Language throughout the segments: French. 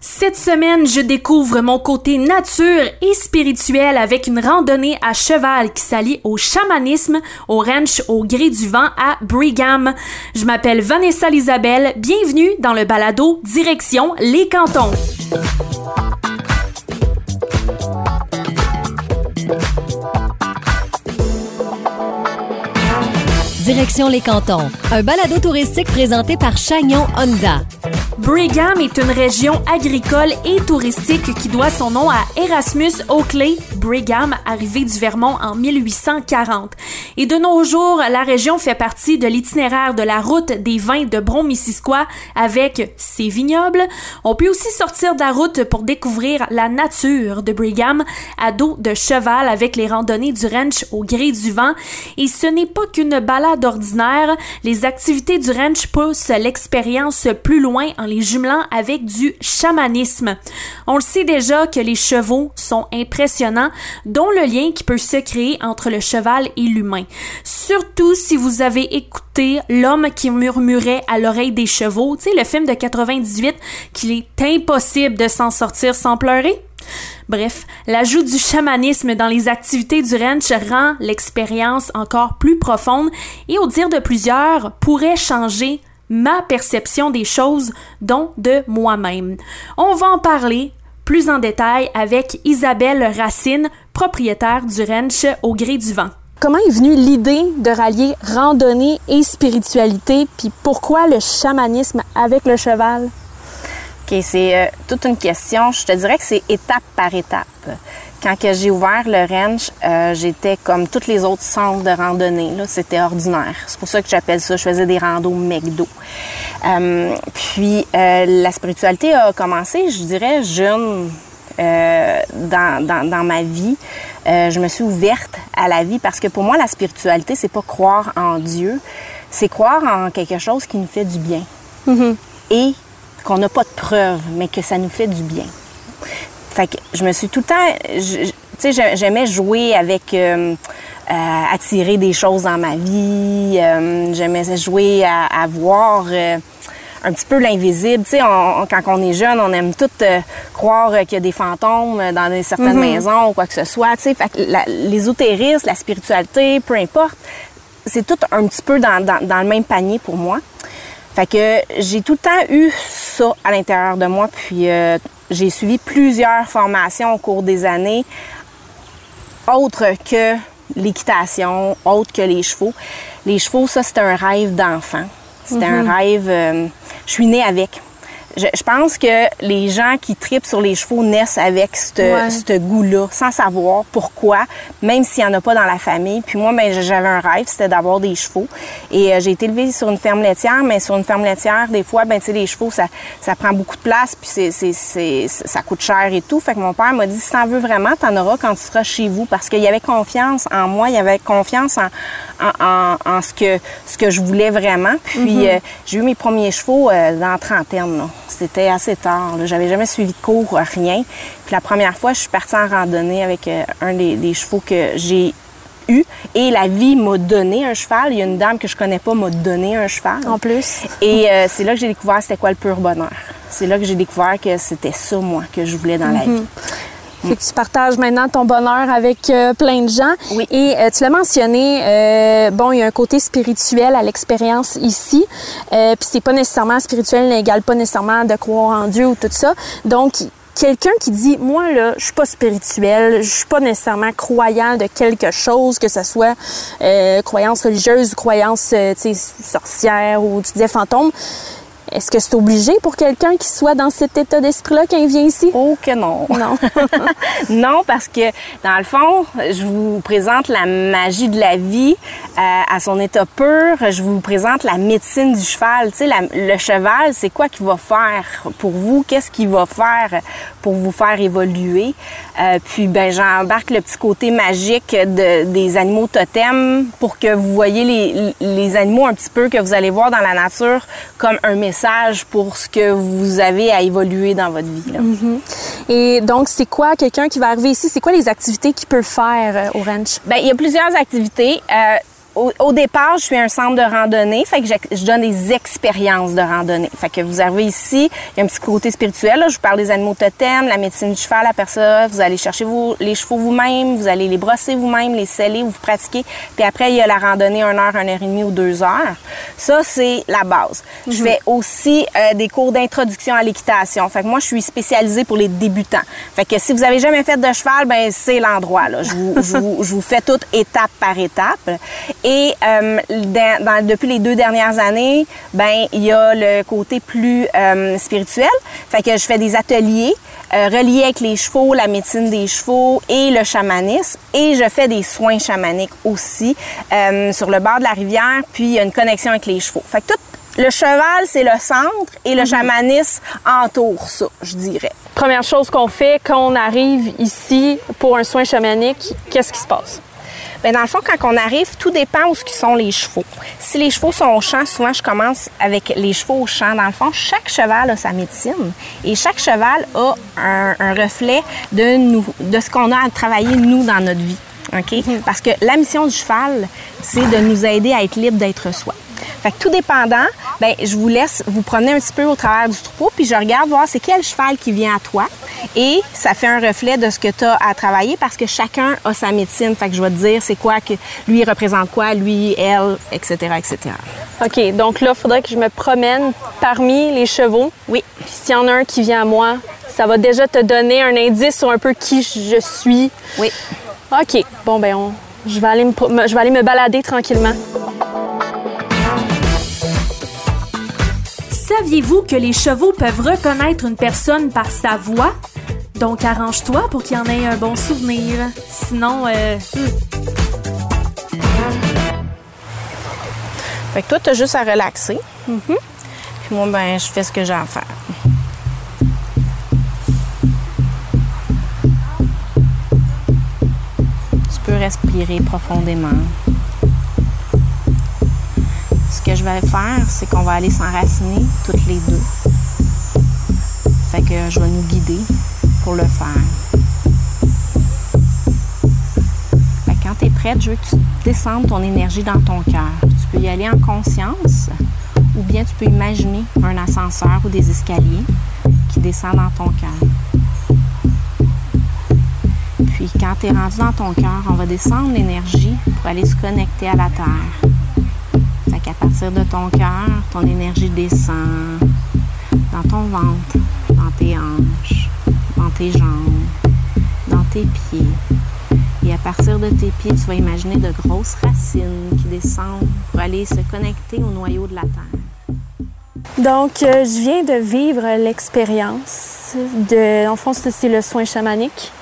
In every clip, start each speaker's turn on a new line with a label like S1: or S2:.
S1: Cette semaine, je découvre mon côté nature et spirituel avec une randonnée à cheval qui s'allie au chamanisme au ranch au gré du vent à Brigham. Je m'appelle Vanessa Lisabelle. Bienvenue dans le balado Direction les cantons.
S2: Direction les cantons, un balado touristique présenté par Chagnon Honda.
S1: Brigham est une région agricole et touristique qui doit son nom à Erasmus Oakley Brigham, arrivé du Vermont en 1840. Et de nos jours, la région fait partie de l'itinéraire de la route des vins de Bron-Missisquoi avec ses vignobles. On peut aussi sortir de la route pour découvrir la nature de Brigham à dos de cheval avec les randonnées du ranch au gré du vent. Et ce n'est pas qu'une balade ordinaire, les activités du ranch poussent l'expérience plus loin en les jumelant avec du chamanisme. On le sait déjà que les chevaux sont impressionnants, dont le lien qui peut se créer entre le cheval et l'humain. Surtout si vous avez écouté L'homme qui murmurait à l'oreille des chevaux, tu sais, le film de 98 qu'il est impossible de s'en sortir sans pleurer. Bref, l'ajout du chamanisme dans les activités du ranch rend l'expérience encore plus profonde et au dire de plusieurs pourrait changer ma perception des choses, dont de moi-même. On va en parler plus en détail avec Isabelle Racine, propriétaire du ranch au gré du vent. Comment est venue l'idée de rallier randonnée et spiritualité, puis pourquoi le chamanisme avec le cheval?
S3: OK, c'est euh, toute une question. Je te dirais que c'est étape par étape. Quand j'ai ouvert le ranch, euh, j'étais comme tous les autres centres de randonnée. C'était ordinaire. C'est pour ça que j'appelle ça, je faisais des randos McDo. Euh, puis euh, la spiritualité a commencé, je dirais, jeune dans, dans, dans, ma vie. je me suis ouverte à la vie parce que pour moi, la spiritualité, c'est pas croire en Dieu, c'est croire en quelque chose qui nous fait du bien.
S1: Mm-hmm.
S3: Et qu'on n'a pas de preuves, mais que ça nous fait du bien. Fait que je me suis tout le temps. Tu sais, j'aimais jouer avec. Euh, euh, attirer des choses dans ma vie. Euh, j'aimais jouer à, voir un petit peu l'invisible. Tu sais, quand on est jeune, on aime tout croire qu'il y a des fantômes dans certaines
S1: Mm-hmm.
S3: maisons ou quoi que ce soit. Tu sais, fait que l'ésotérisme, la spiritualité, peu importe, c'est tout un petit peu dans, dans, dans, le même panier pour moi. Fait que j'ai tout le temps eu ça à l'intérieur de moi, puis euh, j'ai suivi plusieurs formations au cours des années, autres que l'équitation, autres que les chevaux. Les chevaux, ça, c'était un rêve d'enfant. C'était mm -hmm. un rêve... Euh, je suis née avec. Je, je, pense que les gens qui tripent sur les chevaux naissent avec ce ouais. goût-là, sans savoir pourquoi, même s'il n'y en a pas dans la famille. Puis moi, ben, j'avais un rêve, c'était d'avoir des chevaux. Et euh, j'ai été élevée sur une ferme laitière, mais sur une ferme laitière, des fois, ben, tu sais, les chevaux, ça, ça prend beaucoup de place, puis c'est, c'est, c'est, ça coûte cher et tout. Fait que mon père m'a dit, si t'en veux vraiment, t'en auras quand tu seras chez vous. Parce qu'il y avait confiance en moi, il y avait confiance en, en, en, en ce, que, ce que je voulais vraiment. Puis mm -hmm. euh, j'ai eu mes premiers chevaux euh, dans la trentaine, là. C'était assez tard. J'avais jamais suivi de cours, rien. Puis la première fois, je suis partie en randonnée avec euh, un des, des, chevaux que j'ai eu. Et la vie m'a donné un cheval. Il y a une dame que je connais pas m'a donné un cheval.
S1: En plus.
S3: Et euh, c'est là que j'ai découvert c'était quoi le pur bonheur. C'est là que j'ai découvert que c'était ça, moi, que je voulais dans mm -hmm. la vie.
S1: Fait que tu partages maintenant ton bonheur avec euh, plein de gens.
S3: Oui.
S1: Et euh, tu l'as mentionné, euh, bon, il y a un côté spirituel à l'expérience ici. Puis c'est pas nécessairement spirituel n'égale pas nécessairement de croire en Dieu ou tout ça. Donc, quelqu'un qui dit moi là je suis pas spirituel je suis pas nécessairement croyant de quelque chose que ce soit euh, croyance religieuse ou croyance euh, sorcière ou tu disais fantôme est-ce que c'est obligé pour quelqu'un qui soit dans cet état d'esprit-là quand il vient ici?
S3: Oh que non.
S1: Non.
S3: non, parce que dans le fond, je vous présente la magie de la vie euh, à son état pur. Je vous présente la médecine du cheval. Tu sais, le cheval, c'est quoi qu'il va faire pour vous? Qu'est-ce qu'il va faire pour vous faire évoluer? Euh, puis, ben, j'embarque le petit côté magique de, des animaux totems pour que vous voyez les, les animaux un petit peu que vous allez voir dans la nature comme un message pour ce que vous avez à évoluer dans votre vie. Là.
S1: Mm -hmm. Et donc, c'est quoi quelqu'un qui va arriver ici? C'est quoi les activités qu'il peut faire euh, au ranch?
S3: Bien, il y a plusieurs activités. Euh, au, au départ, je suis un centre de randonnée, fait que je, je donne des expériences de randonnée. Fait que vous arrivez ici, il y a un petit côté spirituel. Là. Je vous parle des animaux totems, la médecine du cheval, la personne. Vous allez chercher vous, les chevaux vous-même, vous allez les brosser vous-même, les sceller, vous pratiquez. Puis après, il y a la randonnée 1 heure, 1 heure et demie ou 2 heures. Ça, c'est la base. Je fais aussi euh, des cours d'introduction à l'équitation. Fait que moi, je suis spécialisée pour les débutants. Fait que si vous avez jamais fait de cheval, ben c'est l'endroit. Là. Je, vous, je, vous, je vous fais tout étape par étape. Et euh, dans- dans- depuis les deux dernières années, ben il y a le côté plus euh, spirituel. Fait que je fais des ateliers euh, reliés avec les chevaux, la médecine des chevaux et le chamanisme. Et je fais des soins chamaniques aussi euh, sur le bord de la rivière. Puis il y a une connexion avec les chevaux. Fait que tout le cheval, c'est le centre et le chamanisme entoure ça, je dirais.
S1: Première chose qu'on fait quand on arrive ici pour un soin chamanique, qu'est-ce qui se passe?
S3: Bien, dans le fond, quand on arrive, tout dépend où ce sont les chevaux. Si les chevaux sont au champ, souvent, je commence avec les chevaux au champ. Dans le fond, chaque cheval a sa médecine et chaque cheval a un, un reflet de, nous, de ce qu'on a à travailler, nous, dans notre vie. OK? Parce que la mission du cheval, c'est de nous aider à être libre d'être soi. Fait que tout dépendant, ben je vous laisse vous promener un petit peu au travers du troupeau, puis je regarde voir c'est quel cheval qui vient à toi. Et ça fait un reflet de ce que tu as à travailler parce que chacun a sa médecine. Fait que je vais te dire c'est quoi que lui représente quoi, lui, elle, etc., etc.
S1: OK, donc là, il faudrait que je me promène parmi les chevaux.
S3: Oui.
S1: Puis s'il y en a un qui vient à moi, ça va déjà te donner un indice sur un peu qui je suis.
S3: Oui.
S1: OK, bon, ben, on- je, vais aller me- je vais aller me balader tranquillement.
S4: Saviez-vous que les chevaux peuvent reconnaître une personne par sa voix? Donc arrange-toi pour qu'il y en ait un bon souvenir. Sinon, euh,
S3: Fait que toi, tu as juste à relaxer. Puis moi, ben, je fais ce que j'ai à faire. Tu peux respirer profondément. Que je vais faire, c'est qu'on va aller s'enraciner toutes les deux. Fait que je vais nous guider pour le faire. Fait que quand tu es prête, je veux que tu descendes ton énergie dans ton cœur. Tu peux y aller en conscience ou bien tu peux imaginer un ascenseur ou des escaliers qui descendent dans ton cœur. Puis quand tu es rendu dans ton cœur, on va descendre l'énergie pour aller se connecter à la terre. Qu'à partir de ton cœur, ton énergie descend dans ton ventre, dans tes hanches, dans tes jambes, dans tes pieds. Et à partir de tes pieds, tu vas imaginer de grosses racines qui descendent pour aller se connecter au noyau de la Terre.
S1: Donc, euh, je viens de vivre l'expérience de. En fond, c'est le soin chamanique.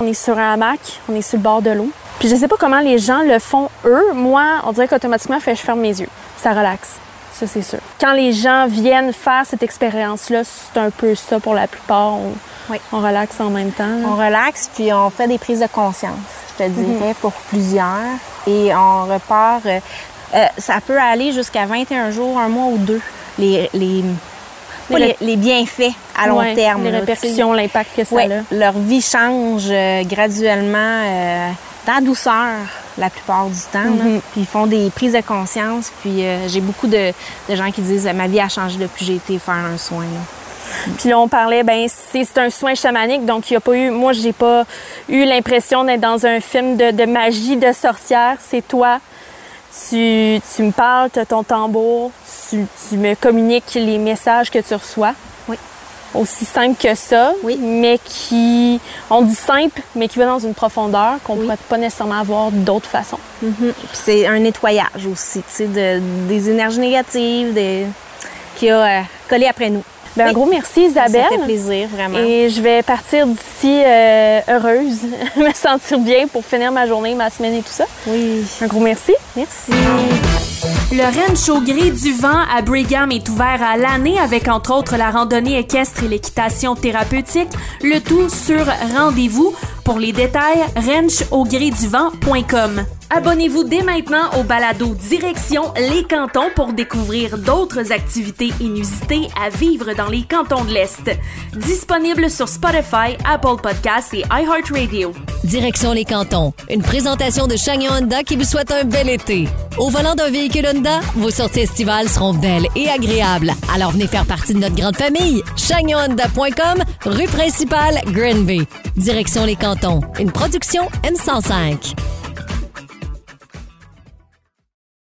S1: On est sur un hamac, on est sur le bord de l'eau. Puis je sais pas comment les gens le font eux. Moi, on dirait qu'automatiquement, je ferme mes yeux. Ça relaxe. Ça, c'est sûr. Quand les gens viennent faire cette expérience-là, c'est un peu ça pour la plupart. On,
S3: Oui.
S1: on relaxe en même temps. là.
S3: On relaxe, puis on fait des prises de conscience, je te dirais, pour plusieurs. Et on repart. euh, euh, ça peut aller jusqu'à 21 jours, un mois ou deux, les, les, pas
S1: Les
S3: bienfaits à long
S1: Ouais,
S3: terme.
S1: Les répercussions, l'impact que ça
S3: Ouais,
S1: a.
S3: leur vie change euh, graduellement euh, dans la douceur la plupart du temps.
S1: Mhm.
S3: Puis ils font des prises de conscience. Puis euh, j'ai beaucoup de, de gens qui disent ma vie a changé depuis que j'ai été faire un soin. là.
S1: Puis là, on parlait, ben c'est c'est un soin chamanique, donc il n'y a pas eu, moi, j'ai pas eu l'impression d'être dans un film de, de magie de sorcière. C'est toi, tu, tu me parles, tu as ton tambour, tu, tu me communiques les messages que tu reçois. Aussi simple que ça,
S3: Oui.
S1: mais qui, on dit simple, mais qui va dans une profondeur qu'on ne pourrait pas nécessairement avoir d'autres façons.
S3: Puis c'est un nettoyage aussi, tu sais, de, des énergies négatives des, qui a euh, collé après nous.
S1: Ben, Un
S3: Oui.
S1: gros merci, Isabelle.
S3: Ça fait plaisir, vraiment.
S1: Et je vais partir d'ici euh, heureuse, me sentir bien pour finir ma journée, ma semaine et tout ça.
S3: Oui,
S1: Un gros merci.
S3: merci.
S1: Le Ranch au gré du vent à Brigham est ouvert à l'année avec entre autres la randonnée équestre et l'équitation thérapeutique, le tout sur rendez-vous. Pour les détails, ranchaugréduvent.com. Abonnez-vous dès maintenant au balado Direction les cantons pour découvrir d'autres activités inusitées à vivre dans les cantons de l'Est. Disponible sur Spotify, Apple Podcasts et iHeartRadio.
S2: Direction les cantons, une présentation de Chagnon Honda qui vous souhaite un bel été. Au volant d'un véhicule Honda, vos sorties estivales seront belles et agréables. Alors venez faire partie de notre grande famille. ChagnonHonda.com, rue principale, Green Bay. Direction les cantons, une production M105.